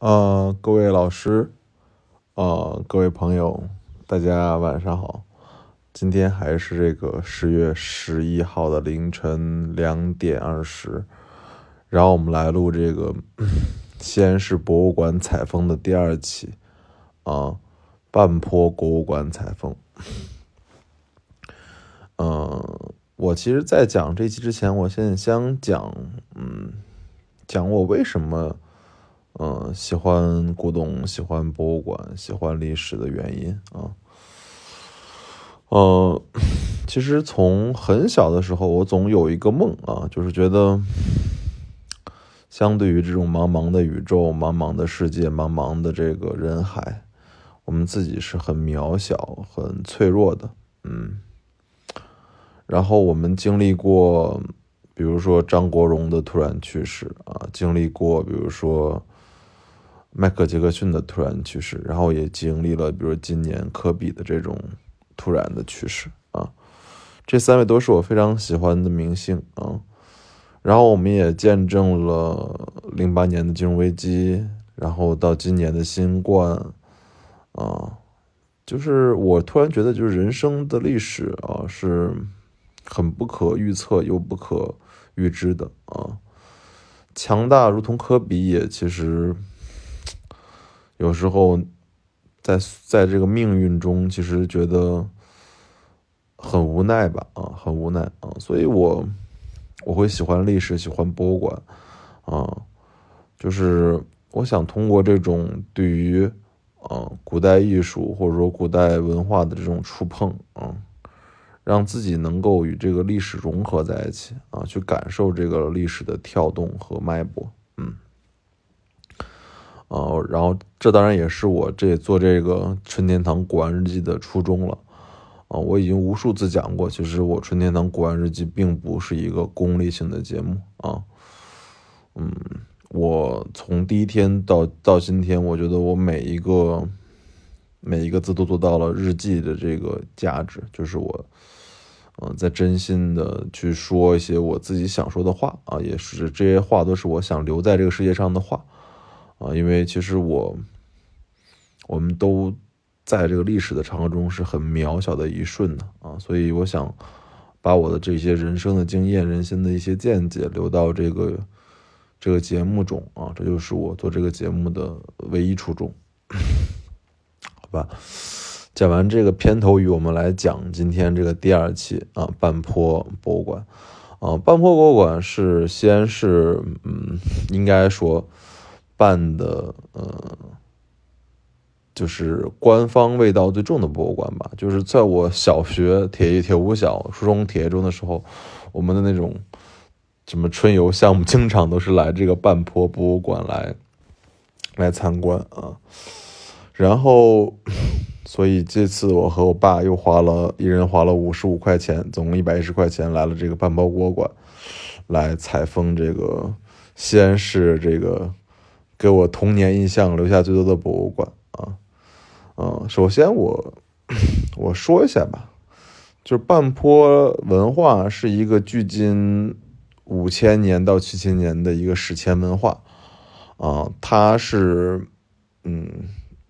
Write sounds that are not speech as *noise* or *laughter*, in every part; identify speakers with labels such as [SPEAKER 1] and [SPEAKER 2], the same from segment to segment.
[SPEAKER 1] 呃，各位老师，呃，各位朋友，大家晚上好。今天还是这个十月十一号的凌晨两点二十，然后我们来录这个 *clears throat* 西安市博物馆采风的第二期，啊，半坡博物馆采风。嗯，我其实，在讲这期之前，我先想讲，嗯，讲我为什么。嗯，喜欢古董，喜欢博物馆，喜欢历史的原因啊。呃，*coughs* 其实从很小的时候，我总有一个梦啊，就是觉得，相对于这种茫茫的宇宙、茫茫的世界、茫茫的这个人海，我们自己是很渺小、很脆弱的。嗯。然后我们经历过，比如说张国荣的突然去世啊，经历过，比如说。迈克杰克逊的突然去世，然后也经历了，比如今年科比的这种突然的去世啊，这三位都是我非常喜欢的明星啊。然后我们也见证了零八年的金融危机，然后到今年的新冠啊，就是我突然觉得，就是人生的历史啊，是很不可预测又不可预知的啊。强大如同科比，也其实。有时候，在在这个命运中，其实觉得很无奈吧，啊，很无奈啊，所以我我会喜欢历史，喜欢博物馆，啊，就是我想通过这种对于啊古代艺术或者说古代文化的这种触碰，啊，让自己能够与这个历史融合在一起，啊，去感受这个历史的跳动和脉搏，嗯。啊，然后这当然也是我这做这个春天堂古玩日记的初衷了。啊，我已经无数次讲过，其实我春天堂古玩日记并不是一个功利性的节目啊。嗯，我从第一天到到今天，我觉得我每一个每一个字都做到了日记的这个价值，就是我嗯在真心的去说一些我自己想说的话啊，也是这些话都是我想留在这个世界上的话。啊，因为其实我，我们都在这个历史的长河中是很渺小的一瞬的啊，所以我想把我的这些人生的经验、人心的一些见解留到这个这个节目中啊，这就是我做这个节目的唯一初衷。好吧，讲完这个片头语，我们来讲今天这个第二期啊，半坡博物馆啊，半坡博物馆是西安市，嗯，应该说。办的，呃，就是官方味道最重的博物馆吧。就是在我小学铁一铁五小、初中铁一中的时候，我们的那种什么春游项目，经常都是来这个半坡博物馆来来参观啊。然后，所以这次我和我爸又花了一人花了五十五块钱，总共一百一十块钱，来了这个半坡博物馆来采风这个西安市这个。给我童年印象留下最多的博物馆啊，嗯，首先我我说一下吧，就是半坡文化是一个距今五千年到七千年的一个史前文化啊，它是嗯，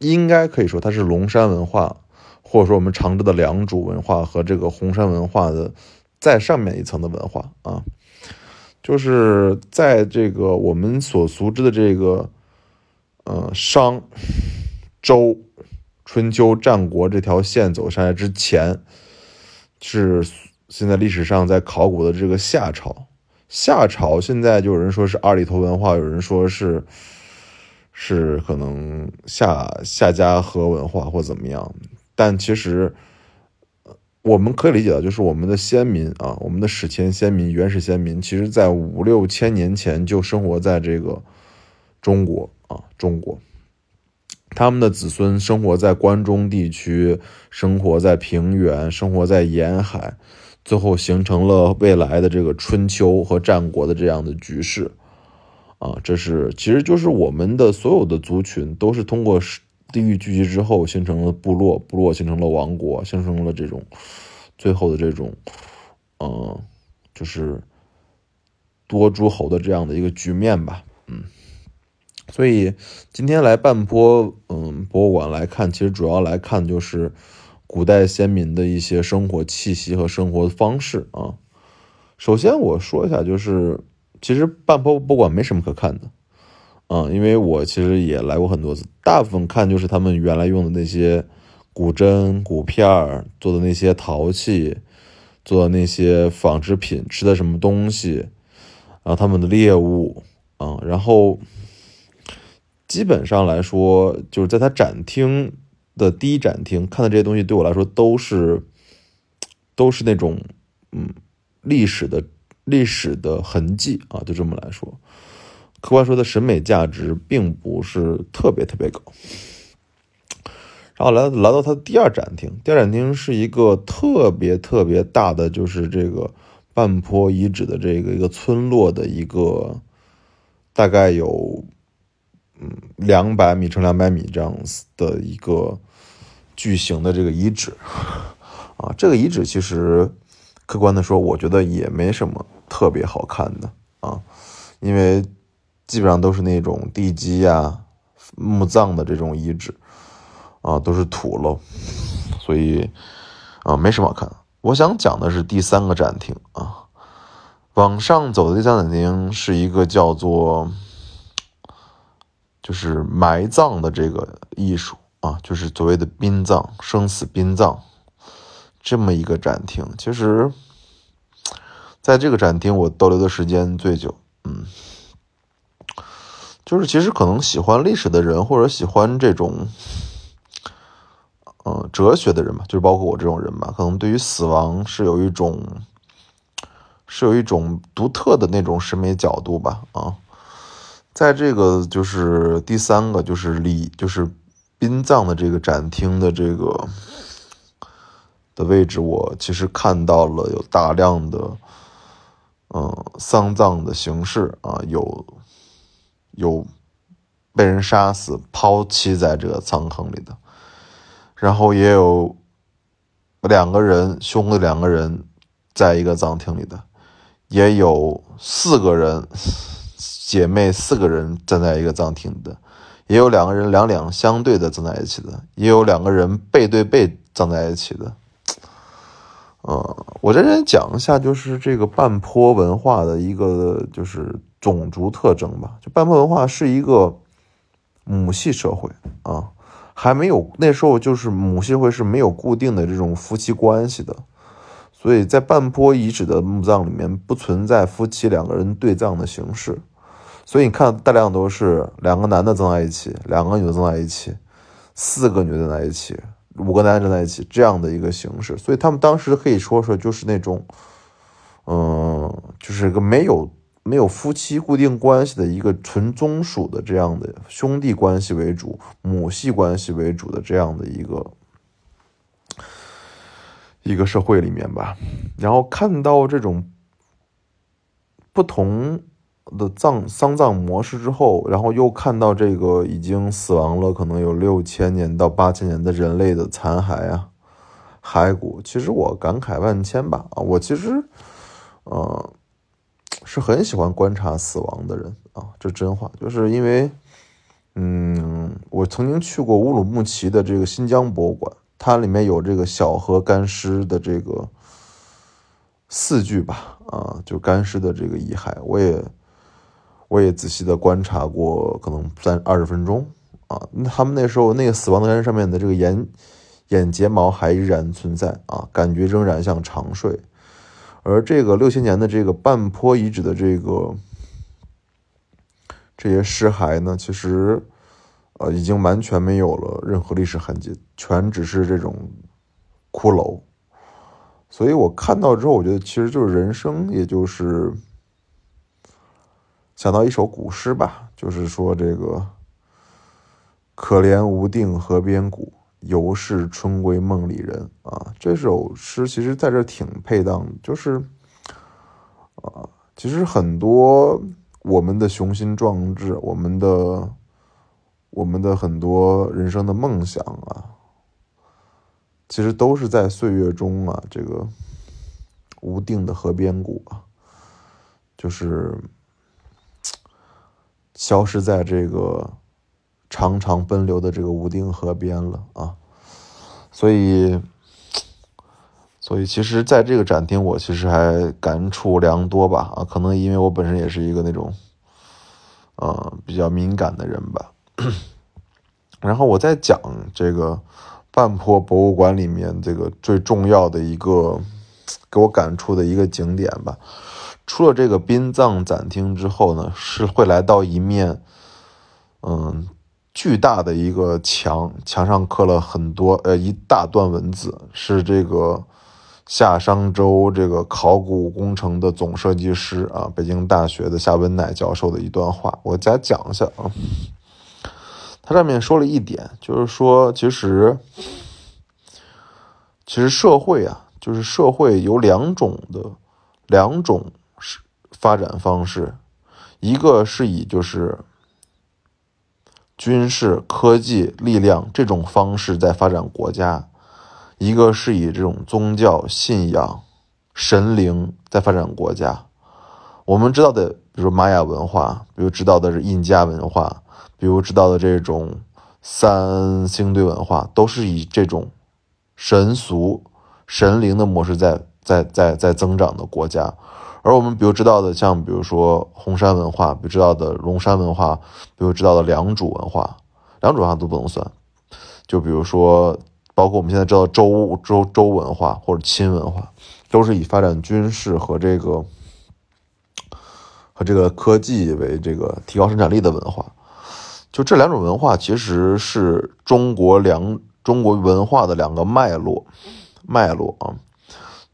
[SPEAKER 1] 应该可以说它是龙山文化，或者说我们常知的良渚文化和这个红山文化的再上面一层的文化啊，就是在这个我们所熟知的这个。呃，商、周、春秋、战国这条线走下来之前，是现在历史上在考古的这个夏朝。夏朝现在就有人说是二里头文化，有人说是是可能夏夏家河文化或怎么样。但其实，我们可以理解到，就是我们的先民啊，我们的史前先民、原始先民，其实在五六千年前就生活在这个中国。啊，中国，他们的子孙生活在关中地区，生活在平原，生活在沿海，最后形成了未来的这个春秋和战国的这样的局势。啊，这是其实就是我们的所有的族群都是通过地域聚集之后形成了部落，部落形成了王国，形成了这种最后的这种，嗯，就是多诸侯的这样的一个局面吧。嗯。所以今天来半坡嗯博物馆来看，其实主要来看就是古代先民的一些生活气息和生活方式啊。首先我说一下，就是其实半坡博物馆没什么可看的，啊，因为我其实也来过很多次，大部分看就是他们原来用的那些古针、骨片儿做的那些陶器，做的那些纺织品，吃的什么东西，然后他们的猎物啊，然后。基本上来说，就是在它展厅的第一展厅看的这些东西，对我来说都是，都是那种嗯历史的历史的痕迹啊，就这么来说，客观说的审美价值并不是特别特别高。然后来来到它的第二展厅，第二展厅是一个特别特别大的，就是这个半坡遗址的这个一个村落的一个，大概有。嗯，两百米乘两百米这样子的一个巨型的这个遗址啊，这个遗址其实客观的说，我觉得也没什么特别好看的啊，因为基本上都是那种地基呀、墓葬的这种遗址啊，都是土喽，所以啊，没什么好看。我想讲的是第三个展厅啊，往上走的第三展厅是一个叫做。就是埋葬的这个艺术啊，就是所谓的殡葬、生死殡葬这么一个展厅。其实，在这个展厅我逗留的时间最久，嗯，就是其实可能喜欢历史的人或者喜欢这种，呃，哲学的人吧，就是包括我这种人吧，可能对于死亡是有一种，是有一种独特的那种审美角度吧，啊。在这个就是第三个就是礼就是殡葬的这个展厅的这个的位置，我其实看到了有大量的嗯丧葬的形式啊，有有被人杀死抛弃在这个葬坑里的，然后也有两个人兄弟两个人在一个葬厅里的，也有四个人。姐妹四个人站在一个葬厅的，也有两个人两两相对的葬在一起的，也有两个人背对背葬在一起的。嗯，我在这讲一下，就是这个半坡文化的一个就是种族特征吧。就半坡文化是一个母系社会啊，还没有那时候就是母系社会是没有固定的这种夫妻关系的，所以在半坡遗址的墓葬里面不存在夫妻两个人对葬的形式。所以你看，大量都是两个男的葬在一起，两个女的葬在一起，四个女的在一起，五个男的站在一起，这样的一个形式。所以他们当时可以说说就是那种，嗯，就是个没有没有夫妻固定关系的一个纯宗属的这样的兄弟关系为主、母系关系为主的这样的一个一个社会里面吧。然后看到这种不同。的葬丧葬模式之后，然后又看到这个已经死亡了可能有六千年到八千年的人类的残骸啊，骸骨，其实我感慨万千吧啊！我其实，呃，是很喜欢观察死亡的人啊，这真话，就是因为，嗯，我曾经去过乌鲁木齐的这个新疆博物馆，它里面有这个小河干尸的这个四具吧，啊，就干尸的这个遗骸，我也。我也仔细的观察过，可能三二十分钟啊。他们那时候那个死亡的人上面的这个眼眼睫毛还依然存在啊，感觉仍然像长睡。而这个六千年的这个半坡遗址的这个这些尸骸呢，其实呃已经完全没有了任何历史痕迹，全只是这种骷髅。所以我看到之后，我觉得其实就是人生，也就是。想到一首古诗吧，就是说这个“可怜无定河边骨，犹是春闺梦里人”啊。这首诗其实在这挺配当，就是啊，其实很多我们的雄心壮志，我们的我们的很多人生的梦想啊，其实都是在岁月中啊，这个无定的河边骨啊，就是。消失在这个长长奔流的这个武定河边了啊。所以，所以其实在这个展厅，我其实还感触良多吧啊，可能因为我本身也是一个那种，呃，比较敏感的人吧。*clears throat* 然后我在讲这个半坡博物馆里面这个最重要的一个给我感触的一个景点吧。出了这个殡葬展厅之后呢，是会来到一面，嗯。巨大的一个墙，墙上刻了很多呃一大段文字，是这个夏商周这个考古工程的总设计师啊，北京大学的夏文乃教授的一段话，我再讲一下啊。他上面说了一点，就是说其实其实社会啊，就是社会有两种的两种发展方式，一个是以就是。军事、科技力量这种方式在发展国家，一个是以这种宗教信仰、神灵在发展国家。我们知道的，比如玛雅文化，比如知道的是印加文化，比如知道的这种三星堆文化，都是以这种神俗、神灵的模式在在在在增长的国家。而我们比如知道的，像比如说红山文化，比如知道的龙山文化，比如知道的良渚文化，良渚文化都不能算。就比如说，包括我们现在知道周周周文化或者秦文化，都是以发展军事和这个和这个科技为这个提高生产力的文化。就这两种文化，其实是中国两中国文化的两个脉络，脉络啊。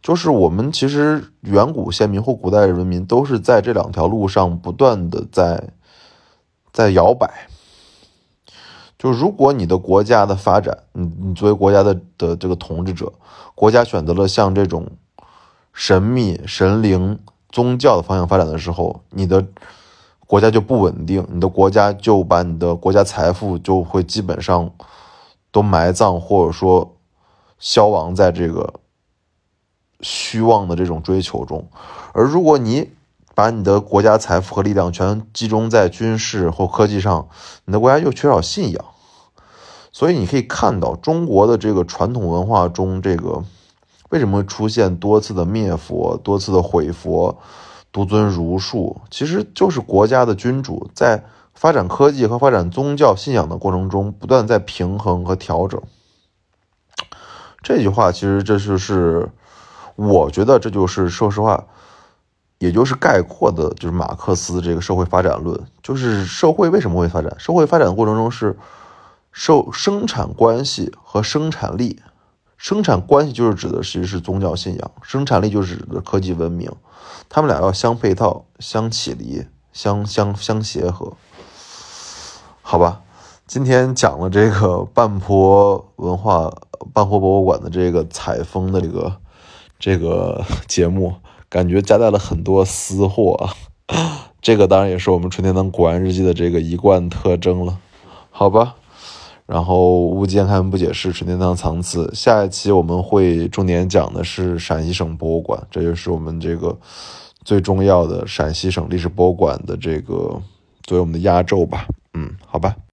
[SPEAKER 1] 就是我们其实远古先民或古代人民都是在这两条路上不断的在在摇摆。就如果你的国家的发展，你你作为国家的的这个统治者，国家选择了像这种神秘神灵宗教的方向发展的时候，你的国家就不稳定，你的国家就把你的国家财富就会基本上都埋葬或者说消亡在这个。虚妄的这种追求中，而如果你把你的国家财富和力量全集中在军事或科技上，你的国家又缺少信仰。所以你可以看到中国的这个传统文化中，这个为什么会出现多次的灭佛、多次的毁佛、独尊儒术，其实就是国家的君主在发展科技和发展宗教信仰的过程中，不断在平衡和调整。这句话其实这就是。我觉得这就是说实话，也就是概括的，就是马克思这个社会发展论，就是社会为什么会发展？社会发展的过程中是受生产关系和生产力，生产关系就是指的其实是宗教信仰，生产力就是指的科技文明，他们俩要相配套、相启离、相相相协和，好吧？今天讲了这个半坡文化、半坡博物馆的这个采风的这个。这个节目感觉夹带了很多私货，啊 *laughs* 这个当然也是我们纯天堂古玩日记的这个一贯特征了，好吧？然后无见看不解释纯天堂藏词，下一期我们会重点讲的是陕西省博物馆，这就是我们这个最重要的陕西省历史博物馆的这个作为我们的压轴吧，嗯，好吧。